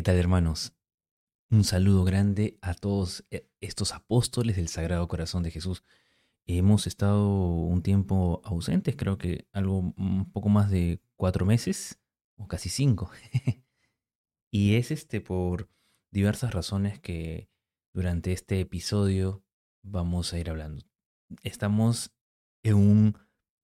¿Qué tal hermanos? Un saludo grande a todos eh, estos apóstoles del Sagrado Corazón de Jesús. Hemos estado un tiempo ausentes, creo que algo un poco más de cuatro meses, o casi cinco. y es este por diversas razones que durante este episodio vamos a ir hablando. Estamos en un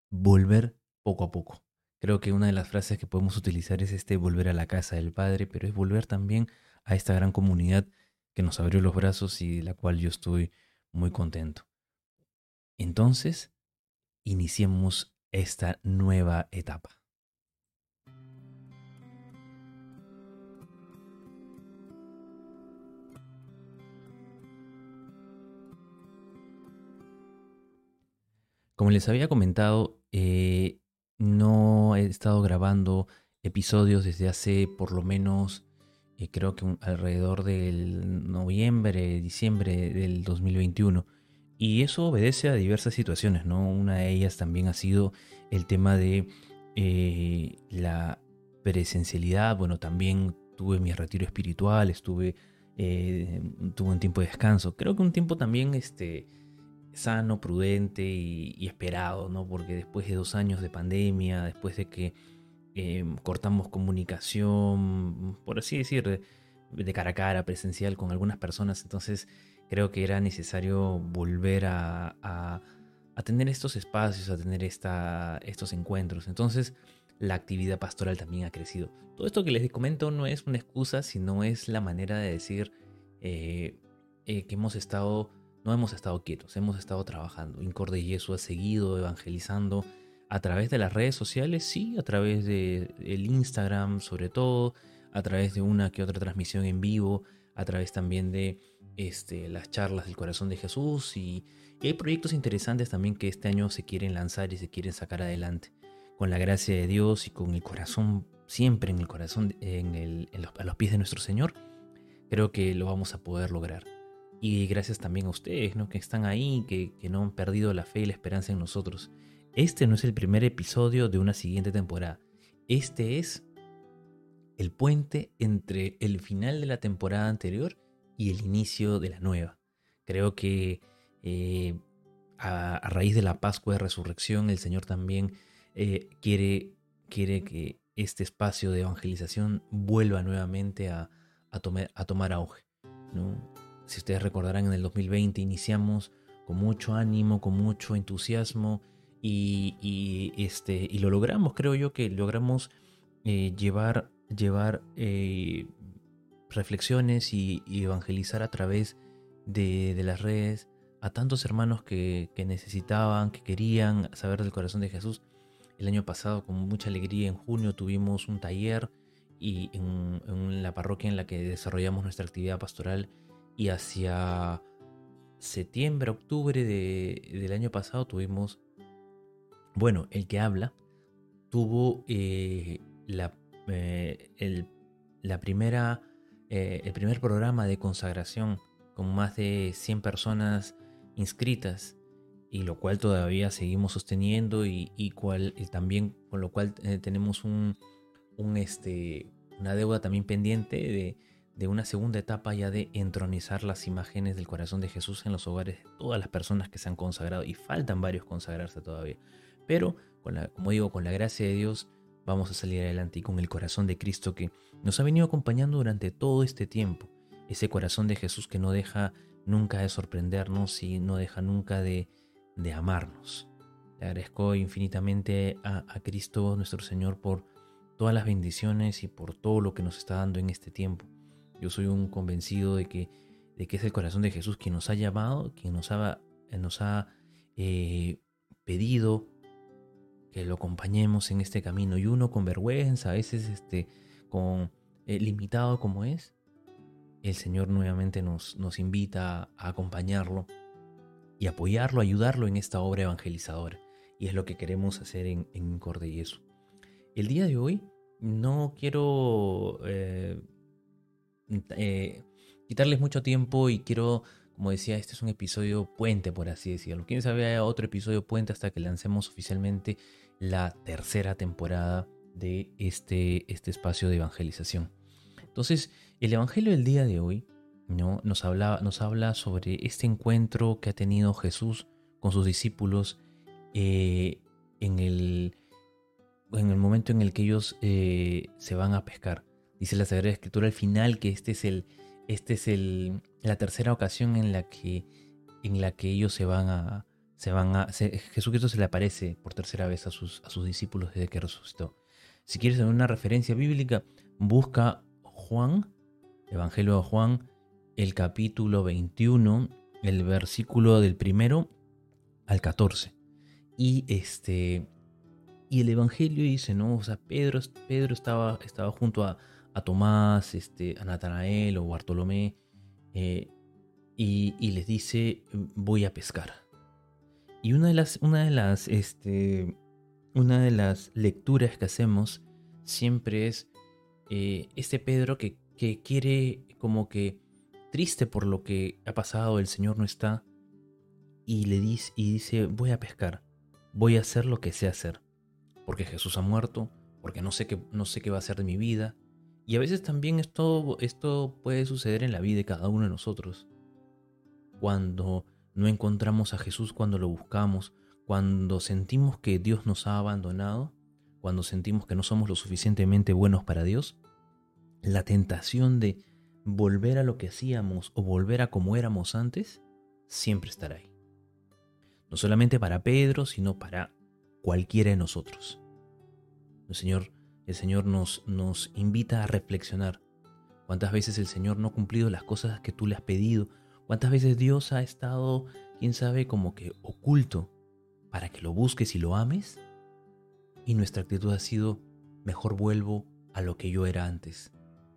volver poco a poco. Creo que una de las frases que podemos utilizar es este volver a la casa del Padre, pero es volver también a esta gran comunidad que nos abrió los brazos y de la cual yo estoy muy contento. Entonces, iniciemos esta nueva etapa. Como les había comentado, eh, no he estado grabando episodios desde hace por lo menos, eh, creo que alrededor del noviembre, diciembre del 2021. Y eso obedece a diversas situaciones, ¿no? Una de ellas también ha sido el tema de eh, la presencialidad. Bueno, también tuve mi retiro espiritual, estuve, eh, tuve un tiempo de descanso. Creo que un tiempo también, este, sano, prudente y, esperado, ¿no? Porque después de dos años de pandemia, después de que em, cortamos comunicación, por así decir, de, cara a cara, presencial con algunas personas, entonces creo que era necesario volver a, tener estos espacios, a tener esta, estos encuentros. Entonces la actividad pastoral también ha crecido. Todo esto que les comento no es una excusa, sino es la manera de decir eh, eh, que hemos estado no hemos estado quietos, hemos estado trabajando. Incorde Jesús ha seguido evangelizando a través de las redes sociales, sí, a través del el Instagram sobre todo, a través de una que otra transmisión en vivo, a través también de este, las charlas del corazón de Jesús y, hay proyectos interesantes también que este año se quieren lanzar y se quieren sacar adelante. Con la gracia de Dios y con el corazón, siempre en el corazón, en, los, a los pies de nuestro Señor, creo que lo vamos a poder lograr. Y gracias también a ustedes, ¿no? Que están ahí, que, que no han perdido la fe y la esperanza en nosotros. Este no es el primer episodio de una siguiente temporada. Este es el puente entre el final de la temporada anterior y el inicio de la nueva. Creo que eh, a, raíz de la Pascua de Resurrección, el Señor también eh, quiere, quiere que este espacio de evangelización vuelva nuevamente a, a, a tomar auge. ¿no? Si ustedes recordarán, en el 2020 iniciamos con mucho ánimo, con mucho entusiasmo y, este, y lo logramos, creo yo que logramos eh, llevar, llevar eh, reflexiones y, evangelizar a través de, las redes a tantos hermanos que, necesitaban, que querían saber del corazón de Jesús. El año pasado, con mucha alegría, en junio tuvimos un taller y en la parroquia en la que desarrollamos nuestra actividad pastoral y hacia septiembre, octubre del año pasado tuvimos, bueno, el que habla tuvo eh, la, eh, el, la primera, eh, el primer programa de consagración con más de 100 personas inscritas y lo cual todavía seguimos sosteniendo y, y cual, también con lo cual tenemos un, un, este, una deuda también pendiente de de una segunda etapa ya de entronizar las imágenes del corazón de Jesús en los hogares de todas las personas que se han consagrado y faltan varios consagrarse todavía. Pero, como digo, con la gracia de Dios vamos a salir adelante con el corazón de Cristo que nos ha venido acompañando durante todo este tiempo. Ese corazón de Jesús que no deja nunca de sorprendernos y no deja nunca de, de amarnos. Le agradezco infinitamente a Cristo nuestro Señor por todas las bendiciones y por todo lo que nos está dando en este tiempo. Yo soy un convencido de que, de que es el corazón de Jesús quien nos ha llamado, quien nos ha, nos ha eh, pedido que lo acompañemos en este camino. Y uno con vergüenza, a veces este, con, eh, limitado como es, el Señor nuevamente nos, nos invita a acompañarlo y apoyarlo, ayudarlo en esta obra evangelizadora. Y es lo que queremos hacer en, en Cordeyeso. El día de hoy no quiero eh, eh, quitarles mucho tiempo y quiero, como decía, este es un episodio puente, por así decirlo. Quién sabe, otro episodio puente hasta que lancemos oficialmente la tercera temporada de este, este espacio de evangelización. Entonces, el Evangelio del día de hoy ¿no? nos, habla, nos habla sobre este encuentro que ha tenido Jesús con sus discípulos eh, en, el, en el momento en el que ellos eh, se van a pescar. Dice la Sagrada Escritura al final que este es el, este es el, la tercera ocasión en la que, en la que ellos se van a, se van a, Jesucristo se le aparece por tercera vez a sus, a sus discípulos desde que resucitó. Si quieres ver una referencia bíblica, busca Juan, Evangelio de Juan, el capítulo 21, el versículo del primero al 14. Y este y el evangelio dice, ¿no? O sea, Pedro, Pedro estaba, estaba junto a, a Tomás, este, a Natanael o Bartolomé, eh, y, y, les dice, voy a pescar. Y una de las, una de las, este, una de las lecturas que hacemos siempre es eh, este Pedro que, que quiere como que triste por lo que ha pasado, el Señor no está, y le dice, y dice, voy a pescar, voy a hacer lo que sé hacer, porque Jesús ha muerto, porque no sé qué, no sé qué va a hacer de mi vida, y a veces también esto, esto puede suceder en la vida de cada uno de nosotros. Cuando no encontramos a Jesús, cuando lo buscamos, cuando sentimos que Dios nos ha abandonado, cuando sentimos que no somos lo suficientemente buenos para Dios, la tentación de volver a lo que hacíamos o volver a como éramos antes, siempre estará ahí. No solamente para Pedro, sino para cualquiera de nosotros. El Señor el Señor nos, nos invita a reflexionar. ¿Cuántas veces el Señor no ha cumplido las cosas que tú le has pedido? ¿Cuántas veces Dios ha estado, quién sabe, como que oculto para que lo busques y lo ames? Y nuestra actitud ha sido, mejor vuelvo a lo que yo era antes,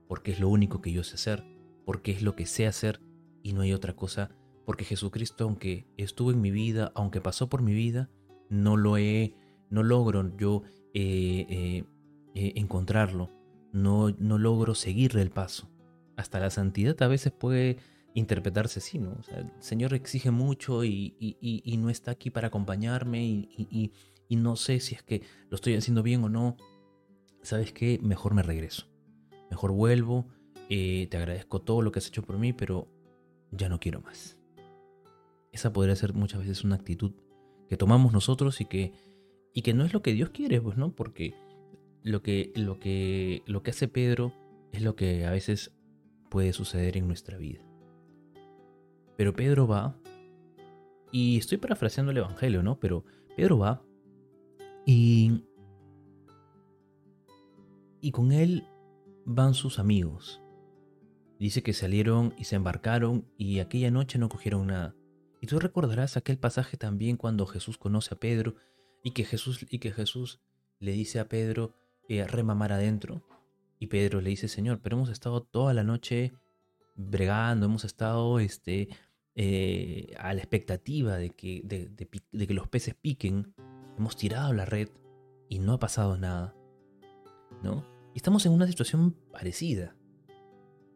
porque es lo único que yo sé hacer, porque es lo que sé hacer y no hay otra cosa, porque Jesucristo, aunque estuvo en mi vida, aunque pasó por mi vida, no lo he, no logro yo eh, eh, eh, encontrarlo, no, no logro seguirle el paso. Hasta la santidad a veces puede interpretarse así, ¿no? el Señor exige mucho y, y, no está aquí para acompañarme y, no sé si es que lo estoy haciendo bien o no. ¿Sabes qué? Mejor me regreso. Mejor vuelvo. Eh, te agradezco todo lo que has hecho por mí, pero ya no quiero más. Esa podría ser muchas veces una actitud que tomamos nosotros y que, y que no es lo que Dios quiere, pues, ¿no? Porque lo que, lo, que, lo que hace Pedro es lo que a veces puede suceder en nuestra vida. Pero Pedro va, y estoy parafraseando el Evangelio, ¿no? Pero Pedro va y, y con él van sus amigos. Dice que salieron y se embarcaron y aquella noche no cogieron nada. Y tú recordarás aquel pasaje también cuando Jesús conoce a Pedro y que Jesús, y que Jesús le dice a Pedro, eh, remamar adentro. Y Pedro le dice, Señor, pero hemos estado toda la noche bregando, hemos estado este, eh, a la expectativa de que, de, que los peces piquen, hemos tirado la red y no ha pasado nada. ¿No? Y estamos en una situación parecida.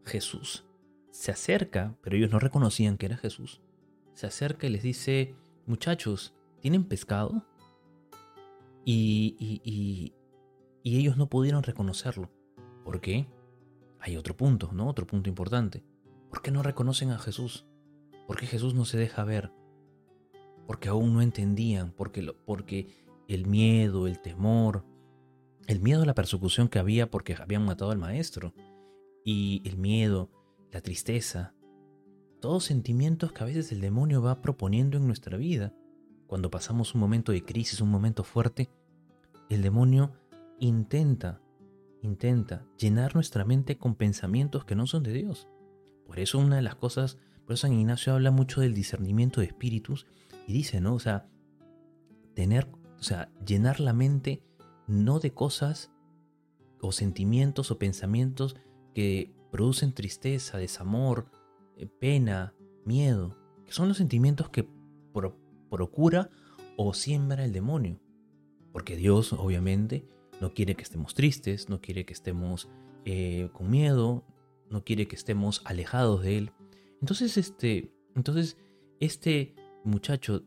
Jesús se acerca, pero ellos no reconocían que era Jesús. Se acerca y les dice, muchachos, ¿tienen pescado? Y ellos no pudieron reconocerlo. ¿Por qué? Hay otro punto, ¿no? Otro punto importante. ¿Por qué no reconocen a Jesús? Porque Jesús no se deja ver. Porque aún no entendían, porque el miedo, el temor, el miedo a la persecución que había porque habían matado al maestro, y el miedo, la tristeza, todos sentimientos que a veces el demonio va proponiendo en nuestra vida. Cuando pasamos un momento de crisis, un momento fuerte, el demonio intenta, intenta llenar nuestra mente con pensamientos que no son de Dios. Por eso una de las cosas, por eso San Ignacio habla mucho del discernimiento de espíritus y dice, ¿no? O sea, tener, o sea, llenar la mente no de cosas o sentimientos o pensamientos que producen tristeza, desamor, eh, pena, miedo, que son los sentimientos que procura o siembra el demonio. Porque Dios, obviamente, no quiere que estemos tristes, no quiere que estemos eh, con miedo, no quiere que estemos alejados de Él. Entonces, este, entonces, este muchacho,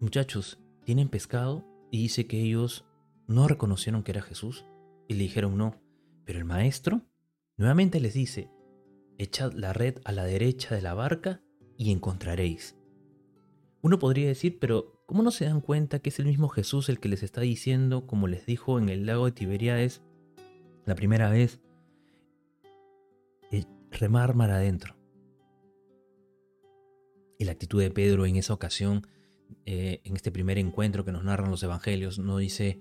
muchachos, tienen pescado y dice que ellos no reconocieron que era Jesús y le dijeron no, pero el maestro Nuevamente les dice, echad la red a la derecha de la barca y encontraréis. Uno podría decir, pero ¿cómo no se dan cuenta que es el mismo Jesús el que les está diciendo, como les dijo en el lago de Tiberiades la primera vez, remar mar adentro? Y la actitud de Pedro en esa ocasión, eh, en este primer encuentro que nos narran los evangelios, no dice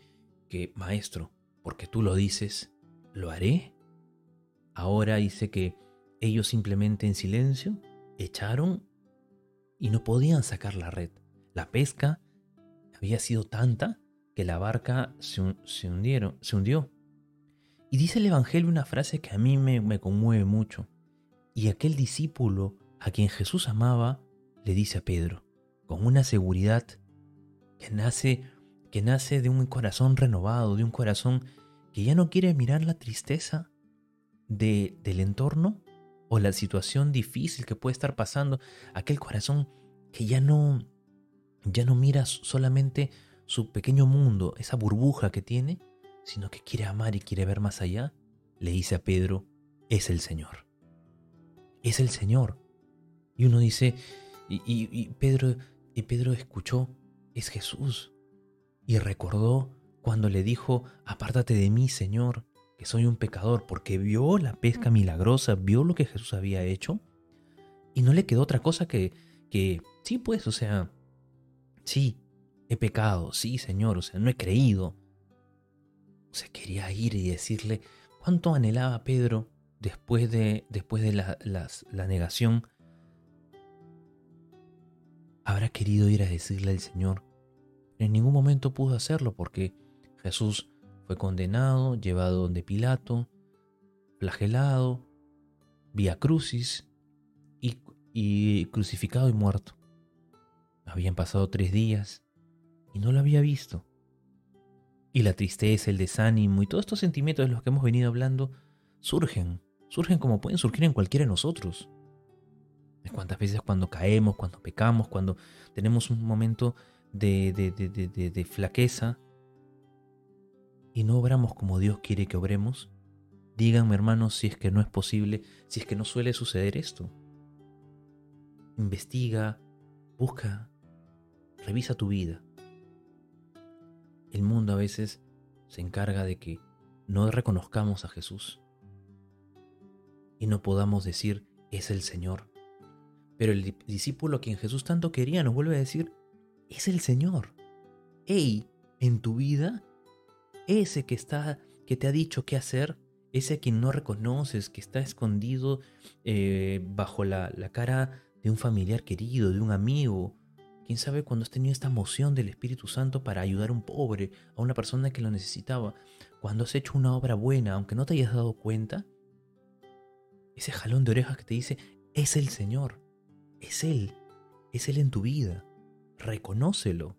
que, maestro, porque tú lo dices, lo haré. Ahora dice que ellos simplemente en silencio echaron y no podían sacar la red. La pesca había sido tanta que la barca se, hundieron, se hundió. Y dice el Evangelio una frase que a mí me, me conmueve mucho. Y aquel discípulo a quien Jesús amaba le dice a Pedro, con una seguridad que nace, que nace de un corazón renovado, de un corazón que ya no quiere mirar la tristeza de, del entorno o la situación difícil que puede estar pasando, aquel corazón que ya no ya no mira solamente su pequeño mundo, esa burbuja que tiene, sino que quiere amar y quiere ver más allá, le dice a Pedro, es el Señor. Es el Señor. Y uno dice, y, Pedro, y Pedro escuchó, es Jesús. Y recordó cuando le dijo, apártate de mí, Señor, que soy un pecador, porque vio la pesca milagrosa, vio lo que Jesús había hecho, y no le quedó otra cosa que, que sí, pues, o sea, sí, he pecado, sí, Señor, o sea, no he creído. O sea, quería ir y decirle cuánto anhelaba Pedro después de, después de la, la negación. Habrá querido ir a decirle al Señor. En ningún momento pudo hacerlo porque Jesús fue condenado, llevado donde Pilato, flagelado, vía crucis y, y crucificado y muerto. Habían pasado tres días y no lo había visto. Y la tristeza, el desánimo y todos estos sentimientos de los que hemos venido hablando surgen, surgen como pueden surgir en cualquiera de nosotros. Cuántas veces cuando caemos, cuando pecamos, cuando tenemos un momento de, de, de, de flaqueza, y no obramos como Dios quiere que obremos, díganme hermanos si es que no es posible, si es que no suele suceder esto. Investiga, busca, revisa tu vida. El mundo a veces se encarga de que no reconozcamos a Jesús y no podamos decir es el Señor. Pero el discípulo a quien Jesús tanto quería nos vuelve a decir es el Señor. Ey, en tu vida ese que está, que te ha dicho qué hacer, ese a quien no reconoces, que está escondido eh, bajo la cara de un familiar querido, de un amigo. Quién sabe cuando has tenido esta emoción del Espíritu Santo para ayudar a un pobre, a una persona que lo necesitaba. Cuando has hecho una obra buena, aunque no te hayas dado cuenta, ese jalón de orejas que te dice, es el Señor, es Él, es Él en tu vida, reconócelo.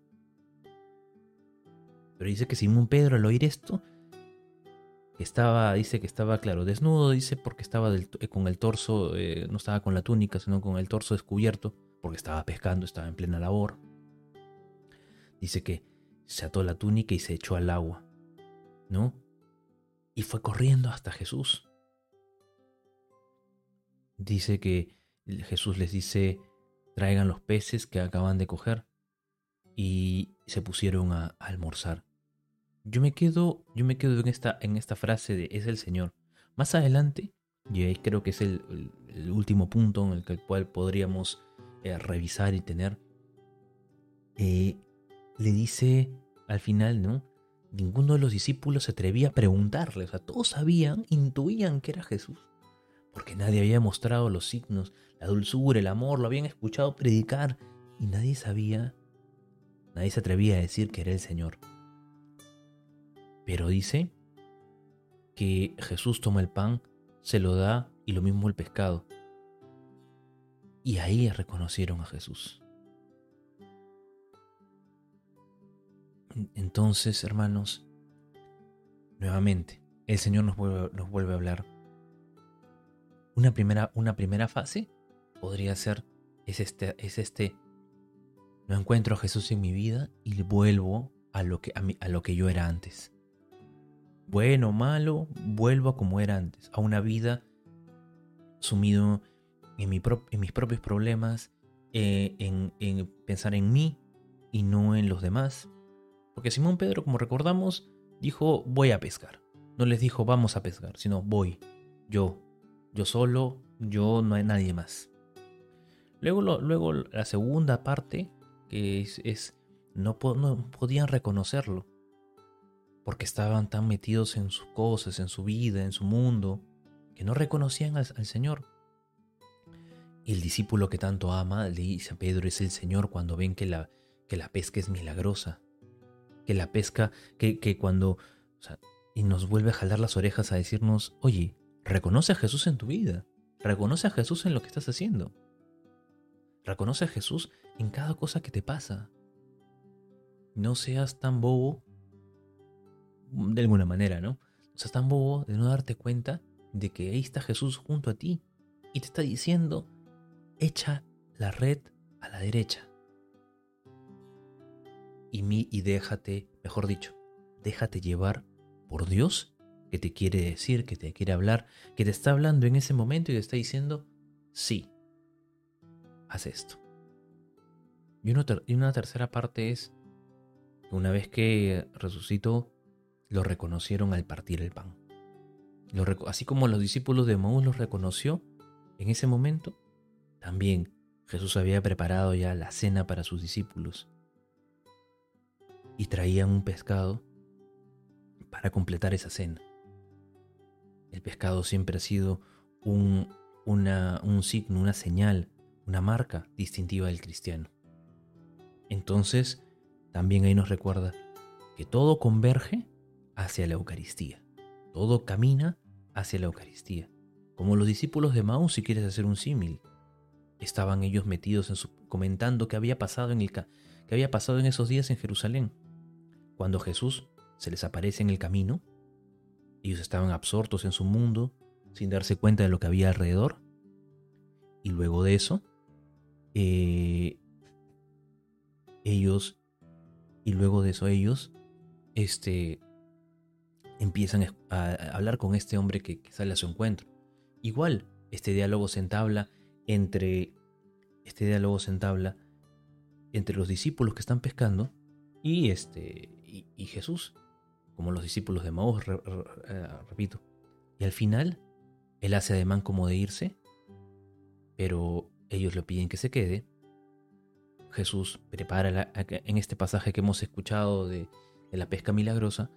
Pero dice que Simón Pedro al oír esto, estaba, dice que estaba, claro, desnudo, dice, porque estaba eh, con el torso, eh, no estaba con la túnica, sino con el torso descubierto, porque estaba pescando, estaba en plena labor. Dice que se ató la túnica y se echó al agua, ¿no? Y fue corriendo hasta Jesús. Dice que Jesús les dice, traigan los peces que acaban de coger, y se pusieron a almorzar. Yo me quedo, yo me quedo en esta, en esta frase de es el Señor. Más adelante, y ahí creo que es el, último punto en el cual podríamos eh, revisar y tener, eh, le dice al final, ¿no? Ninguno de los discípulos se atrevía a preguntarle, o sea, todos sabían, intuían que era Jesús, porque nadie había mostrado los signos, la dulzura, el amor, lo habían escuchado predicar y nadie sabía, nadie se atrevía a decir que era el Señor. Pero dice que Jesús toma el pan, se lo da y lo mismo el pescado. Y ahí reconocieron a Jesús. Entonces, hermanos, nuevamente, el Señor nos vuelve, nos vuelve a hablar. Una primera, una primera fase podría ser, es este, es este, no encuentro a Jesús en mi vida y vuelvo a lo que, a, a lo que yo era antes bueno malo, vuelvo a como era antes, a una vida sumido en, mi en mis propios problemas, eh, en, en pensar en mí y no en los demás. Porque Simón Pedro, como recordamos, dijo voy a pescar. No les dijo vamos a pescar, sino voy, yo, yo solo, yo no hay nadie más. Luego, luego la segunda parte, que es, no podían reconocerlo, porque estaban tan metidos en sus cosas, en su vida, en su mundo, que no reconocían al, Señor. El discípulo que tanto ama le dice a Pedro es el Señor cuando ven que la, que la pesca es milagrosa, que la pesca, que, que cuando... y nos vuelve a jalar las orejas a decirnos, oye, reconoce a Jesús en tu vida, reconoce a Jesús en lo que estás haciendo. Reconoce a Jesús en cada cosa que te pasa. No seas tan bobo, de alguna manera, ¿no? No seas tan bobo de no darte cuenta de que ahí está Jesús junto a ti y te está diciendo, echa la red a la derecha. Y, mi, y déjate, mejor dicho, déjate llevar por Dios que te quiere decir, que te quiere hablar, que te está hablando en ese momento y te está diciendo, sí, haz esto. Y una, tercera parte es, una vez que resucitó, lo reconocieron al partir el pan. así como los discípulos de Maús los reconoció en ese momento, también Jesús había preparado ya la cena para sus discípulos. Y traían un pescado para completar esa cena. El pescado siempre ha sido un, signo, una señal una marca distintiva del cristiano. Entonces, también ahí nos recuerda que todo converge hacia la Eucaristía, todo camina hacia la Eucaristía. Como los discípulos de Maús, si quieres hacer un símil, estaban ellos metidos en su, comentando qué había pasado en el que había pasado en esos días en Jerusalén. Cuando Jesús se les aparece en el camino, ellos estaban absortos en su mundo, sin darse cuenta de lo que había alrededor. Y luego de eso, eh, ellos, y luego de eso ellos, este, empiezan a, hablar con este hombre que, sale a su encuentro. Igual, este diálogo se entabla entre, este diálogo se entabla entre los discípulos que están pescando y, este, y, Jesús, como los discípulos de Maús, eh, repito. Y al final, él hace ademán como de irse, pero ellos le piden que se quede. Jesús prepara, en este pasaje que hemos escuchado de, la pesca milagrosa,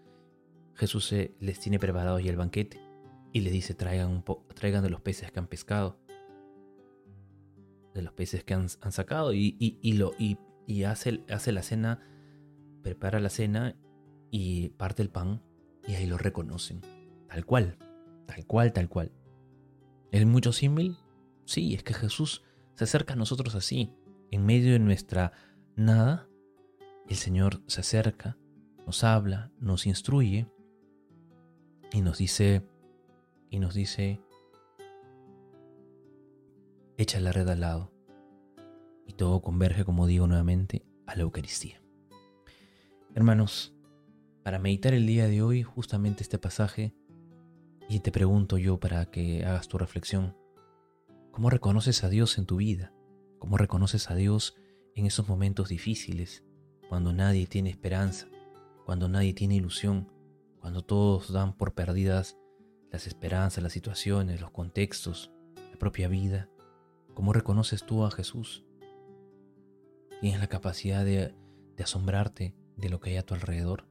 Jesús les tiene preparados ya el banquete y les dice traigan, traigan de los peces que han pescado, de los peces que han, sacado y, lo, y, hace, hace la cena, prepara la cena y parte el pan y ahí lo reconocen, tal cual, tal cual, tal cual. ¿Es mucho símil? Sí, es que Jesús se acerca a nosotros así, en medio de nuestra nada, el Señor se acerca, nos habla, nos instruye y nos dice, y nos dice, echa la red al lado. Y todo converge, como digo nuevamente, a la Eucaristía. Hermanos, para meditar el día de hoy justamente este pasaje, y te pregunto yo para que hagas tu reflexión, ¿Cómo reconoces a Dios en tu vida? ¿Cómo reconoces a Dios en esos momentos difíciles, cuando nadie tiene esperanza, cuando nadie tiene ilusión, cuando todos dan por perdidas las esperanzas, las situaciones, los contextos, la propia vida? ¿Cómo reconoces tú a Jesús? ¿Tienes la capacidad de, asombrarte de lo que hay a tu alrededor?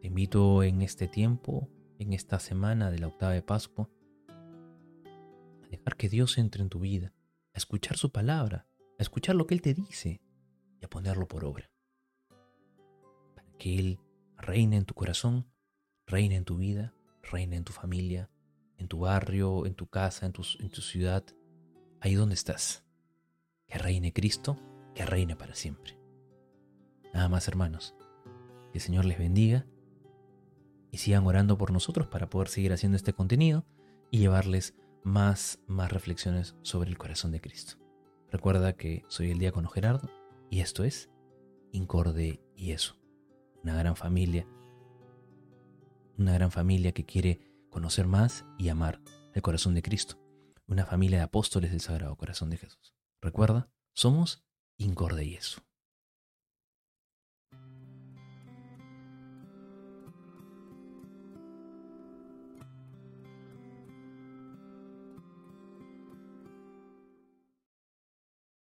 Te invito en este tiempo, en esta semana de la octava de Pascua, a dejar que Dios entre en tu vida, a escuchar su palabra, a escuchar lo que Él te dice y a ponerlo por obra. Para que Él reine en tu corazón, reine en tu vida, reine en tu familia, en tu barrio, en tu casa, en en tu ciudad, ahí donde estás. Que reine Cristo, que reine para siempre. Nada más hermanos. Que el Señor les bendiga y sigan orando por nosotros para poder seguir haciendo este contenido y llevarles más, más reflexiones sobre el corazón de Cristo. Recuerda que soy el diácono Gerardo y esto es Incorde y eso, una gran familia, una gran familia que quiere conocer más y amar el corazón de Cristo. Una familia de apóstoles del Sagrado Corazón de Jesús. Recuerda, somos Incorde Yesu.